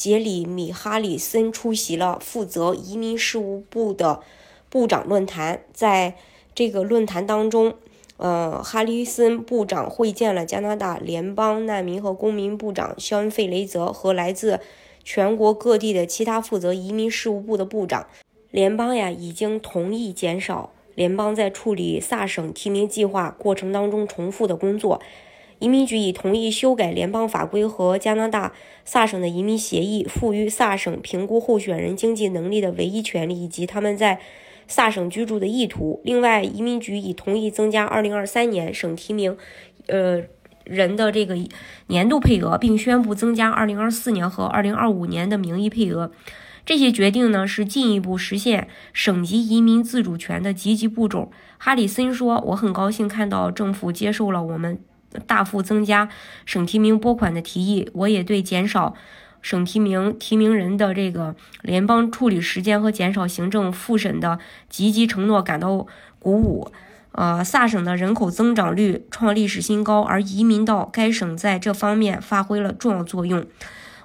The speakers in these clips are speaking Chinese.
杰里米哈里森出席了负责移民事务部的部长论坛，在这个论坛当中，呃，哈里森部长会见了加拿大联邦难民和公民部长肖恩·费雷泽和来自全国各地的其他负责移民事务部的部长。联邦呀已经同意减少联邦在处理萨省提名计划过程当中重复的工作。移民局已同意修改联邦法规和加拿大萨省的移民协议，赋予萨省评估候选人经济能力的唯一权利以及他们在萨省居住的意图。另外，移民局已同意增加2023年省提名，呃人的这个年度配额，并宣布增加2024年和2025年的名义配额。这些决定呢，是进一步实现省级移民自主权的积极步骤。哈里森说：“我很高兴看到政府接受了我们。”大幅增加省提名拨款的提议，我也对减少省提名提名人的这个联邦处理时间和减少行政复审的积极承诺感到鼓舞。呃，萨省的人口增长率创历史新高，而移民到该省在这方面发挥了重要作用。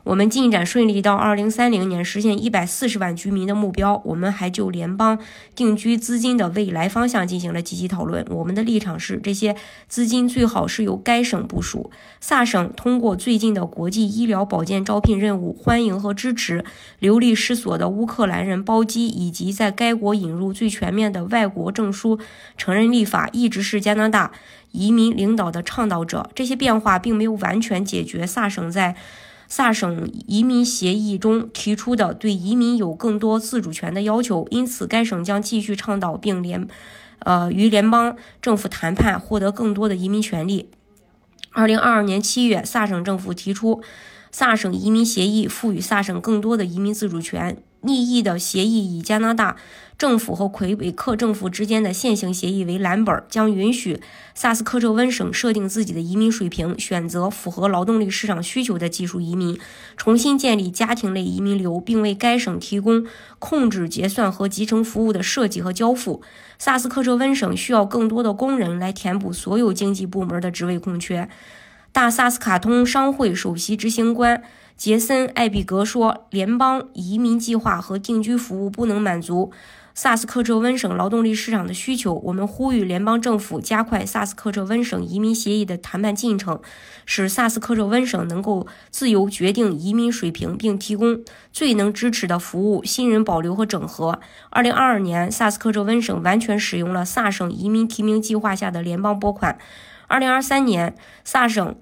我们进展顺利，到二零三零年实现一百四十万居民的目标。我们还就联邦定居资金的未来方向进行了积极讨论。我们的立场是，这些资金最好是由该省部署。萨省通过最近的国际医疗保健招聘任务，欢迎和支持流离失所的乌克兰人包机，以及在该国引入最全面的外国证书承认立法，一直是加拿大移民领导的倡导者。这些变化并没有完全解决萨省在。萨省移民协议中提出的对移民有更多自主权的要求，因此该省将继续倡导并联，呃，与联邦政府谈判，获得更多的移民权利。二零二二年七月，萨省政府提出萨省移民协议，赋予萨省更多的移民自主权。利益的协议以加拿大政府和魁北克政府之间的现行协议为蓝本，将允许萨斯科彻温省设定自己的移民水平，选择符合劳动力市场需求的技术移民，重新建立家庭类移民流，并为该省提供控制、结算和集成服务的设计和交付。萨斯科彻温省需要更多的工人来填补所有经济部门的职位空缺。大萨斯卡通商会首席执行官。杰森·艾比格说：“联邦移民计划和定居服务不能满足萨斯克彻温省劳动力市场的需求。我们呼吁联邦政府加快萨斯克彻温省移民协议的谈判进程，使萨斯克彻温省能够自由决定移民水平，并提供最能支持的服务、新人保留和整合。”2022 年，萨斯克彻温省完全使用了萨省移民提名计划下的联邦拨款。2023年，萨省，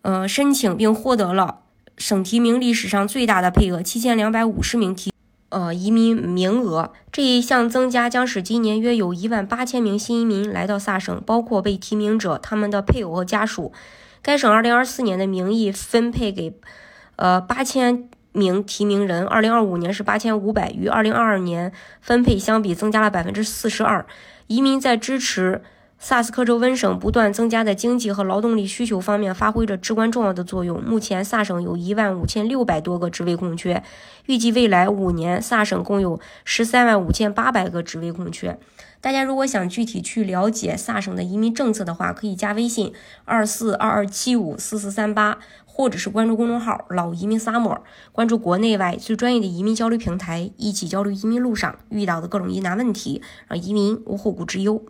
呃，申请并获得了。省提名历史上最大的配额，七千两百五十名提呃移民名额。这一项增加将使今年约有一万八千名新移民来到萨省，包括被提名者、他们的配偶和家属。该省二零二四年的名义分配给呃八千名提名人，二零二五年是八千五百，与二零二二年分配相比增加了百分之四十二。移民在支持。萨斯科州温省不断增加的经济和劳动力需求方面发挥着至关重要的作用。目前，萨省有一万五千六百多个职位空缺，预计未来五年，萨省共有十三万五千八百个职位空缺。大家如果想具体去了解萨省的移民政策的话，可以加微信二四二二七五四四三八，或者是关注公众号“老移民萨摩”，关注国内外最专业的移民交流平台，一起交流移民路上遇到的各种疑难问题，让移民无后顾之忧。